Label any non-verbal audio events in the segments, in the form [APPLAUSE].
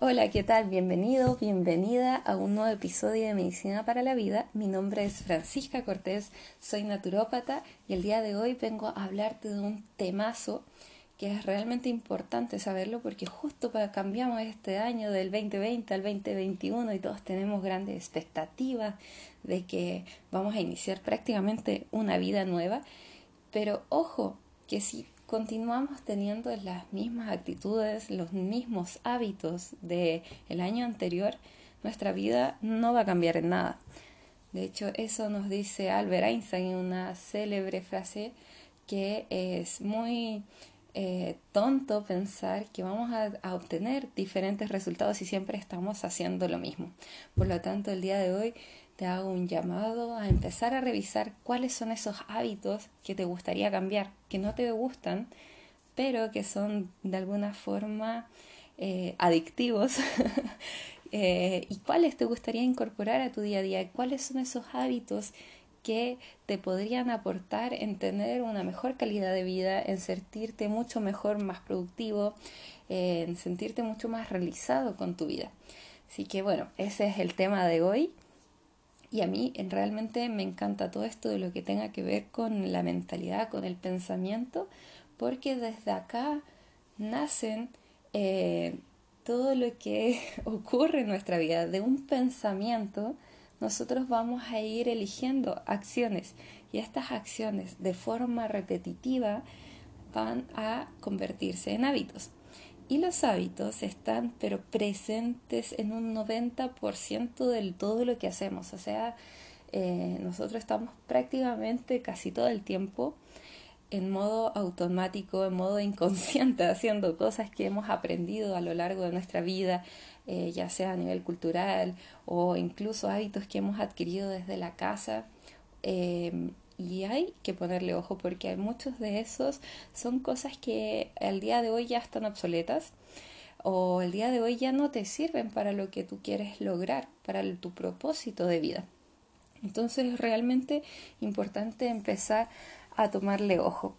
Hola, ¿qué tal? Bienvenido, bienvenida a un nuevo episodio de Medicina para la Vida. Mi nombre es Francisca Cortés, soy naturópata y el día de hoy vengo a hablarte de un temazo que es realmente importante saberlo porque justo para cambiamos este año del 2020 al 2021 y todos tenemos grandes expectativas de que vamos a iniciar prácticamente una vida nueva. Pero ojo, que si continuamos teniendo las mismas actitudes, los mismos hábitos del el año anterior, nuestra vida no va a cambiar en nada. De hecho, eso nos dice Albert Einstein en una célebre frase que es muy eh, tonto pensar que vamos a, a, obtener diferentes resultados si siempre estamos haciendo lo mismo. Por lo tanto, el día de hoy te hago un llamado a empezar a revisar cuáles son esos hábitos que te gustaría cambiar, que no te gustan, pero que son de alguna forma eh, adictivos. [LAUGHS] eh, y cuáles te gustaría incorporar a tu día a día, cuáles son esos hábitos que te podrían aportar en tener una mejor calidad de vida, en sentirte mucho mejor, más productivo, eh, en sentirte mucho más realizado con tu vida. Así que bueno, ese es el tema de hoy. Y a mí realmente me encanta todo esto de lo que tenga que ver con la mentalidad, con el pensamiento, porque desde acá nacen eh, todo lo que [LAUGHS] ocurre en nuestra vida. De un pensamiento nosotros vamos a ir eligiendo acciones y estas acciones de forma repetitiva van a convertirse en hábitos. Y los hábitos están pero presentes en un 90% de todo lo que hacemos. O sea, eh, nosotros estamos prácticamente casi todo el tiempo en modo automático, en modo inconsciente, [LAUGHS] haciendo cosas que hemos aprendido a lo largo de nuestra vida, eh, ya sea a nivel cultural o incluso hábitos que hemos adquirido desde la casa. Eh, y hay que ponerle ojo porque hay muchos de esos son cosas que al día de hoy ya están obsoletas o el día de hoy ya no te sirven para lo que tú quieres lograr, para tu propósito de vida. Entonces es realmente importante empezar a tomarle ojo.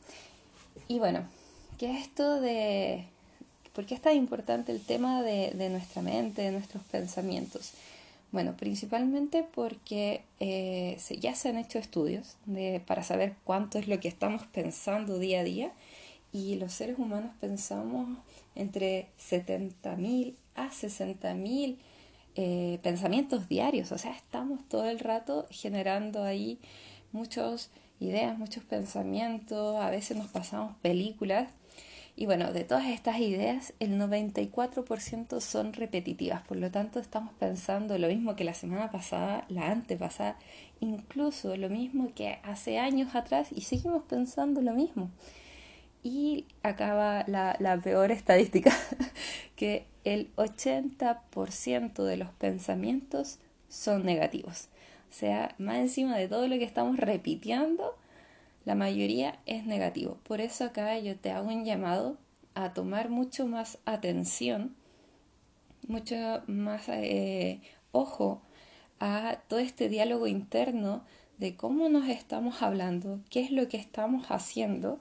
Y bueno, ¿qué es esto de... ¿Por qué es tan importante el tema de, de nuestra mente, de nuestros pensamientos? Bueno, principalmente porque eh, ya se han hecho estudios de, para saber cuánto es lo que estamos pensando día a día y los seres humanos pensamos entre 70.000 a 60.000 eh, pensamientos diarios, o sea, estamos todo el rato generando ahí muchas ideas, muchos pensamientos, a veces nos pasamos películas y bueno, de todas estas ideas, el 94% son repetitivas, por lo tanto estamos pensando lo mismo que la semana pasada, la antepasada, incluso lo mismo que hace años atrás y seguimos pensando lo mismo. Y acaba la, la peor estadística, [LAUGHS] que el 80% de los pensamientos son negativos. O sea, más encima de todo lo que estamos repitiendo, la mayoría es negativo. Por eso acá yo te hago un llamado a tomar mucho más atención, mucho más eh, ojo a todo este diálogo interno de cómo nos estamos hablando, qué es lo que estamos haciendo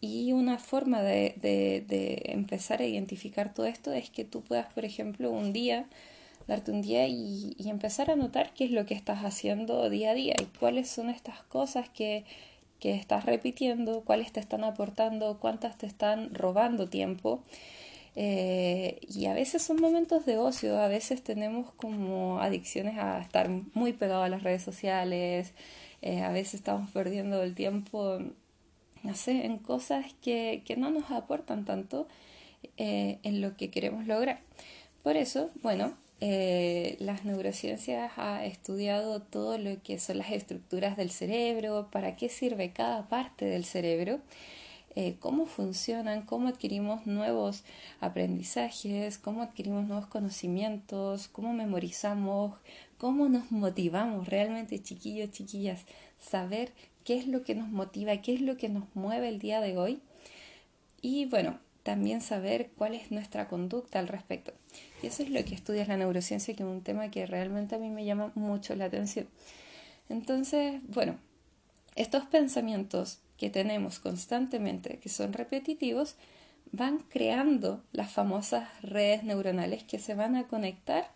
y una forma de, empezar a identificar todo esto es que tú puedas, por ejemplo, un día, darte un día y empezar a notar qué es lo que estás haciendo día a día y cuáles son estas cosas que que estás repitiendo, cuáles te están aportando, cuántas te están robando tiempo. Eh, y a veces son momentos de ocio, a veces tenemos como adicciones a estar muy pegados a las redes sociales, eh, a veces estamos perdiendo el tiempo, no sé, en cosas que, que no nos aportan tanto eh, en lo que queremos lograr. Por eso, bueno, eh, las neurociencias ha estudiado todo lo que son las estructuras del cerebro, para qué sirve cada parte del cerebro, eh, cómo funcionan, cómo adquirimos nuevos aprendizajes, cómo adquirimos nuevos conocimientos, cómo memorizamos, cómo nos motivamos realmente, chiquillos, chiquillas, saber qué es lo que nos motiva, qué es lo que nos mueve el día de hoy. Y bueno, también saber cuál es nuestra conducta al respecto. Y eso es lo que estudia la neurociencia, que es un tema que realmente a mí me llama mucho la atención. Entonces, bueno, estos pensamientos que tenemos constantemente, que son repetitivos, van creando las famosas redes neuronales que se van a conectar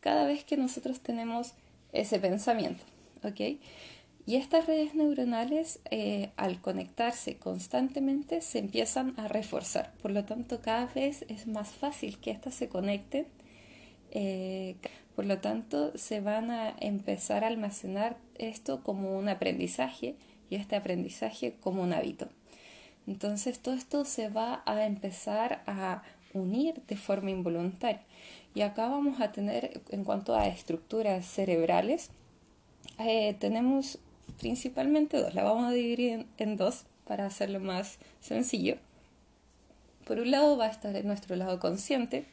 cada vez que nosotros tenemos ese pensamiento. ¿ok? Y estas redes neuronales, eh, al conectarse constantemente, se empiezan a reforzar. Por lo tanto, cada vez es más fácil que éstas se conecten. Eh, por lo tanto, se van a empezar a almacenar esto como un aprendizaje y este aprendizaje como un hábito. Entonces, todo esto se va a empezar a unir de forma involuntaria. Y acá vamos a tener, en cuanto a estructuras cerebrales, eh, tenemos principalmente dos. La vamos a dividir en, dos para hacerlo más sencillo. Por un lado va a estar en nuestro lado consciente,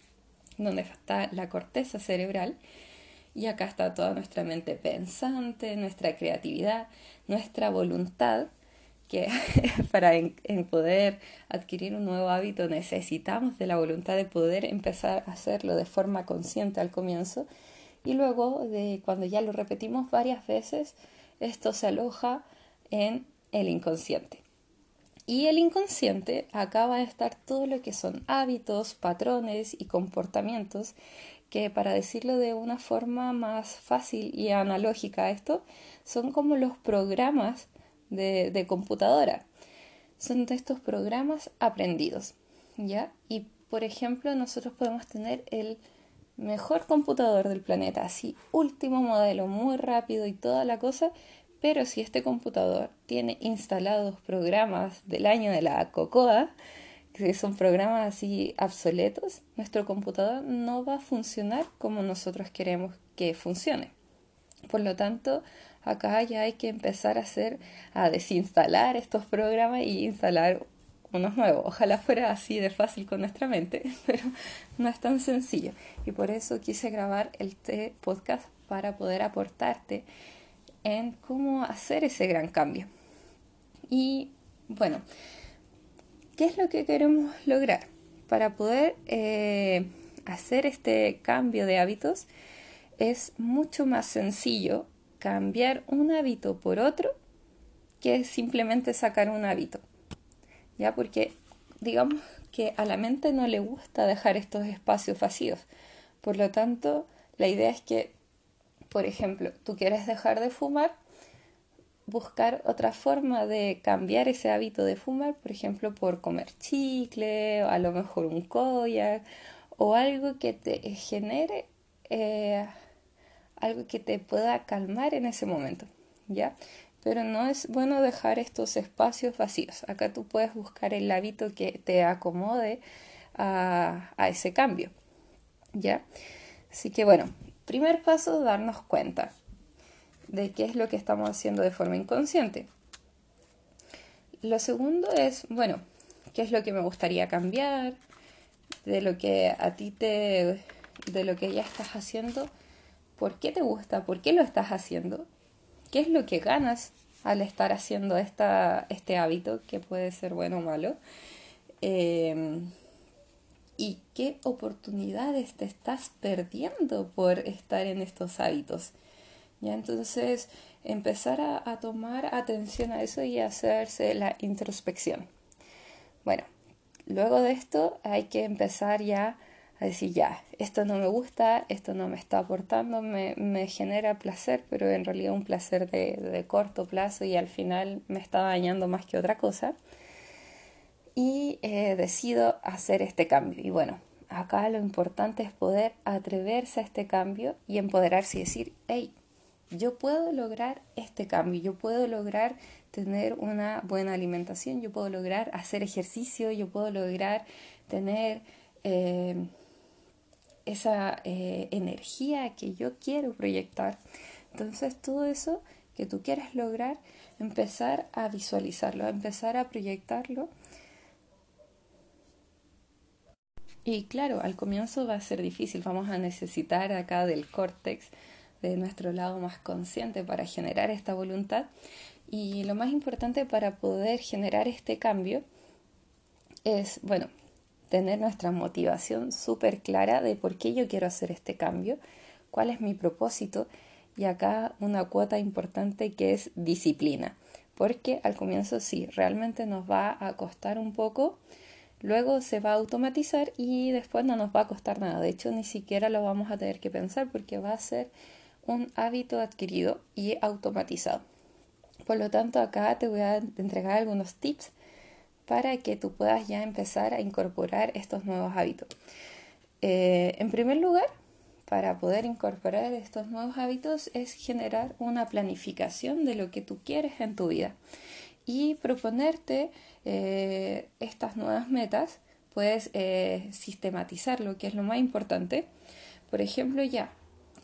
donde está la corteza cerebral, y acá está toda nuestra mente pensante, nuestra creatividad, nuestra voluntad, que [LAUGHS] para poder adquirir un nuevo hábito necesitamos de la voluntad de poder empezar a hacerlo de forma consciente al comienzo y luego de cuando ya lo repetimos varias veces esto se aloja en el inconsciente. Y el inconsciente acaba de estar todo lo que son hábitos, patrones y comportamientos que para decirlo de una forma más fácil y analógica a esto, son como los programas de, computadora. Son de estos programas aprendidos, ¿ya? Y por ejemplo, nosotros podemos tener el mejor computador del planeta, así último modelo, muy rápido y toda la cosa, pero si este computador tiene instalados programas del año de la COCOA, que son programas así obsoletos, nuestro computador no va a funcionar como nosotros queremos que funcione. Por lo tanto, acá ya hay que empezar a hacer, a desinstalar estos programas y instalar unos nuevos. Ojalá fuera así de fácil con nuestra mente, [LAUGHS] pero no es tan sencillo. Y por eso quise grabar este podcast para poder aportarte en cómo hacer ese gran cambio. Y bueno, ¿qué es lo que queremos lograr? Para poder eh, hacer este cambio de hábitos es mucho más sencillo cambiar un hábito por otro que simplemente sacar un hábito. ¿Ya? Porque digamos que a la mente no le gusta dejar estos espacios vacíos. Por lo tanto, la idea es que por ejemplo, tú quieres dejar de fumar, buscar otra forma de cambiar ese hábito de fumar, por ejemplo, por comer chicle, o a lo mejor un koyak, o algo que te genere eh, algo que te pueda calmar en ese momento, ¿ya? Pero no es bueno dejar estos espacios vacíos. Acá tú puedes buscar el hábito que te acomode a, a ese cambio, ¿ya? Así que bueno, Primer paso, darnos cuenta de qué es lo que estamos haciendo de forma inconsciente. Lo segundo es, bueno, qué es lo que me gustaría cambiar, de lo que a ti te, de lo que ya estás haciendo, por qué te gusta, por qué lo estás haciendo, qué es lo que ganas al estar haciendo esta, este hábito, que puede ser bueno o malo. Eh, y qué oportunidades te estás perdiendo por estar en estos hábitos. ¿Ya? Entonces, empezar a, tomar atención a eso y hacerse la introspección. Bueno, luego de esto hay que empezar ya a decir, ya, esto no me gusta, esto no me está aportando, me, genera placer, pero en realidad un placer de, de corto plazo y al final me está dañando más que otra cosa y eh, decido hacer este cambio. Y bueno, acá lo importante es poder atreverse a este cambio y empoderarse y decir, hey, yo puedo lograr este cambio, yo puedo lograr tener una buena alimentación, yo puedo lograr hacer ejercicio, yo puedo lograr tener eh, esa eh, energía que yo quiero proyectar. Entonces todo eso que tú quieres lograr, empezar a visualizarlo, empezar a proyectarlo Y claro, al comienzo va a ser difícil, vamos a necesitar acá del córtex, de nuestro lado más consciente para generar esta voluntad. Y lo más importante para poder generar este cambio es, bueno, tener nuestra motivación súper clara de por qué yo quiero hacer este cambio, cuál es mi propósito y acá una cuota importante que es disciplina, porque al comienzo sí, realmente nos va a costar un poco, luego se va a automatizar y después no nos va a costar nada. De hecho, ni siquiera lo vamos a tener que pensar porque va a ser un hábito adquirido y automatizado. Por lo tanto, acá te voy a entregar algunos tips para que tú puedas ya empezar a incorporar estos nuevos hábitos. Eh, en primer lugar, para poder incorporar estos nuevos hábitos es generar una planificación de lo que tú quieres en tu vida y proponerte eh, estas nuevas metas, puedes eh, sistematizar lo que es lo más importante. Por ejemplo, ya,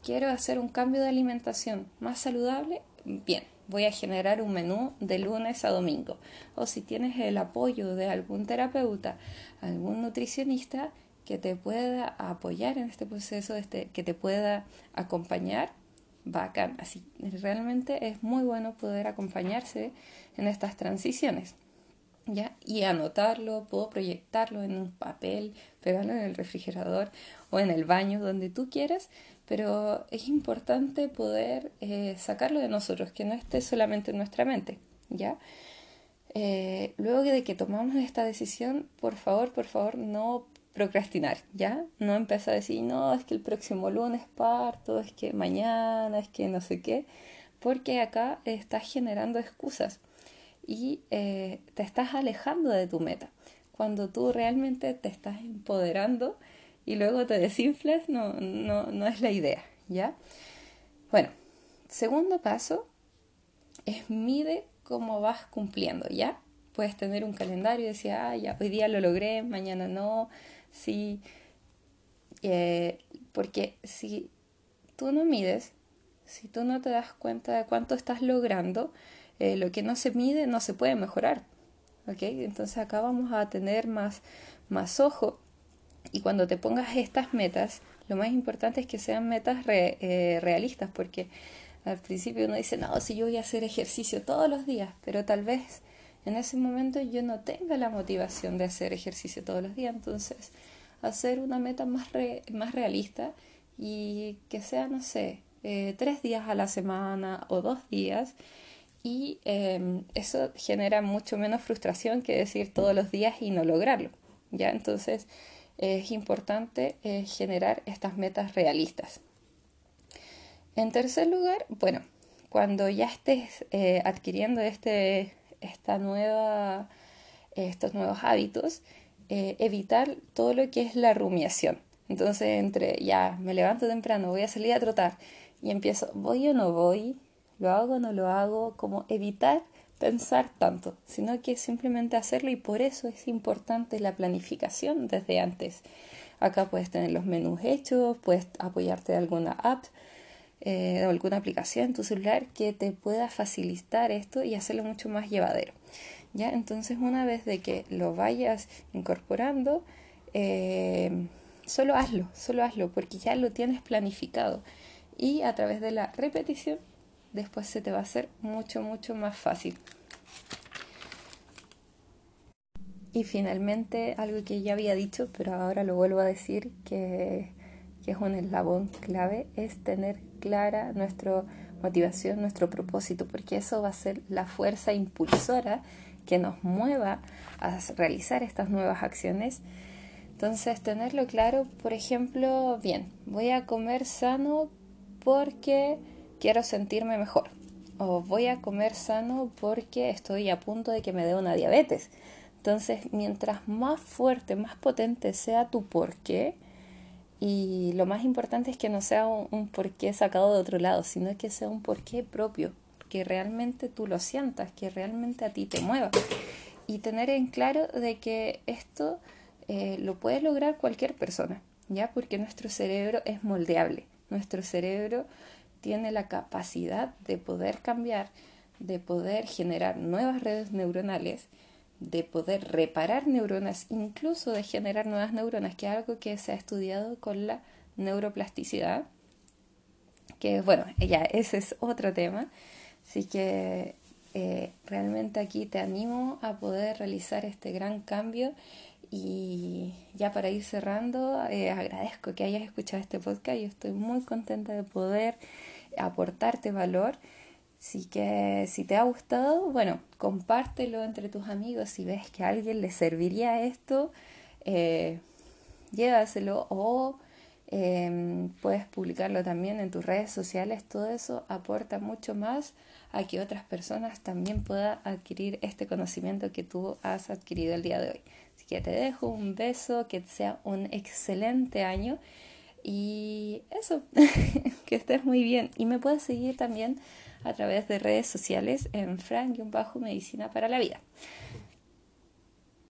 quiero hacer un cambio de alimentación más saludable, bien, voy a generar un menú de lunes a domingo. O si tienes el apoyo de algún terapeuta, algún nutricionista que te pueda apoyar en este proceso, este, que te pueda acompañar, bacán. Así, realmente es muy bueno poder acompañarse en estas transiciones. ¿Ya? Y anotarlo, puedo proyectarlo en un papel, pegarlo en el refrigerador o en el baño, donde tú quieras, pero es importante poder eh, sacarlo de nosotros, que no esté solamente en nuestra mente, ¿ya? Eh, luego de que tomamos esta decisión, por favor, por favor, no procrastinar, ¿ya? No empezar a decir, no, es que el próximo lunes parto, es que mañana, es que no sé qué, porque acá estás generando excusas y eh, te estás alejando de tu meta. Cuando tú realmente te estás empoderando y luego te desinflas, no, no, no es la idea, ¿ya? Bueno, segundo paso es mide cómo vas cumpliendo, ¿ya? Puedes tener un calendario y decir, ah, ya, hoy día lo logré, mañana no, sí, eh, porque si tú no mides, si tú no te das cuenta de cuánto estás logrando, eh, lo que no se mide no se puede mejorar. ¿okay? Entonces acá vamos a tener más, más ojo y cuando te pongas estas metas, lo más importante es que sean metas eh, realistas, porque al principio uno dice, no, si yo voy a hacer ejercicio todos los días, pero tal vez en ese momento yo no tenga la motivación de hacer ejercicio todos los días, entonces hacer una meta más, más realista y que sea, no sé, eh, tres días a la semana o dos días y em, eso genera mucho menos frustración que decir todos los días y no lograrlo, ¿ya? Entonces es importante eh, generar estas metas realistas. En tercer lugar, bueno, cuando ya estés eh, adquiriendo este esta nueva, estos nuevos hábitos, eh, evitar todo lo que es la rumiación. Entonces, entre ya me levanto temprano, voy a salir a trotar y empiezo, voy o no voy, lo hago o no lo hago, como evitar pensar tanto, sino que simplemente hacerlo y por eso es importante la planificación desde antes. Acá puedes tener los menús hechos, puedes apoyarte de alguna app eh, alguna aplicación en tu celular que te pueda facilitar esto y hacerlo mucho más llevadero. ¿ya? Entonces una vez de que lo vayas incorporando, eh, solo hazlo, solo hazlo porque ya lo tienes planificado y a través de la repetición después se te va a hacer mucho, mucho más fácil. Y finalmente, algo que ya había dicho, pero ahora lo vuelvo a decir, que, que es un eslabón clave, es tener clara nuestra motivación, nuestro propósito, porque eso va a ser la fuerza impulsora que nos mueva a realizar estas nuevas acciones. Entonces, tenerlo claro, por ejemplo, bien, voy a comer sano porque quiero sentirme mejor. O voy a comer sano porque estoy a punto de que me dé una diabetes. Entonces, mientras más fuerte, más potente sea tu porqué, y lo más importante es que no sea un, porqué sacado de otro lado, sino que sea un porqué propio, que realmente tú lo sientas, que realmente a ti te mueva. Y tener en claro de que esto eh, lo puede lograr cualquier persona, ¿ya? Porque nuestro cerebro es moldeable, nuestro cerebro tiene la capacidad de poder cambiar, de poder generar nuevas redes neuronales de poder reparar neuronas, incluso de generar nuevas neuronas, que es algo que se ha estudiado con la neuroplasticidad, que bueno, ya ese es otro tema, así que eh, realmente aquí te animo a poder realizar este gran cambio. Y ya para ir cerrando, eh, agradezco que hayas escuchado este podcast. Y estoy muy contenta de poder aportarte valor Así que si te ha gustado, bueno, compártelo entre tus amigos. Si ves que a alguien le serviría esto, eh, llévaselo o em, puedes publicarlo también en tus redes sociales. Todo eso aporta mucho más a que otras personas también puedan adquirir este conocimiento que tú has adquirido el día de hoy. Así que te dejo un beso, que sea un excelente año y eso, [LAUGHS] que estés muy bien. Y me puedes seguir también a través de redes sociales en Frank-Medicina para la Vida.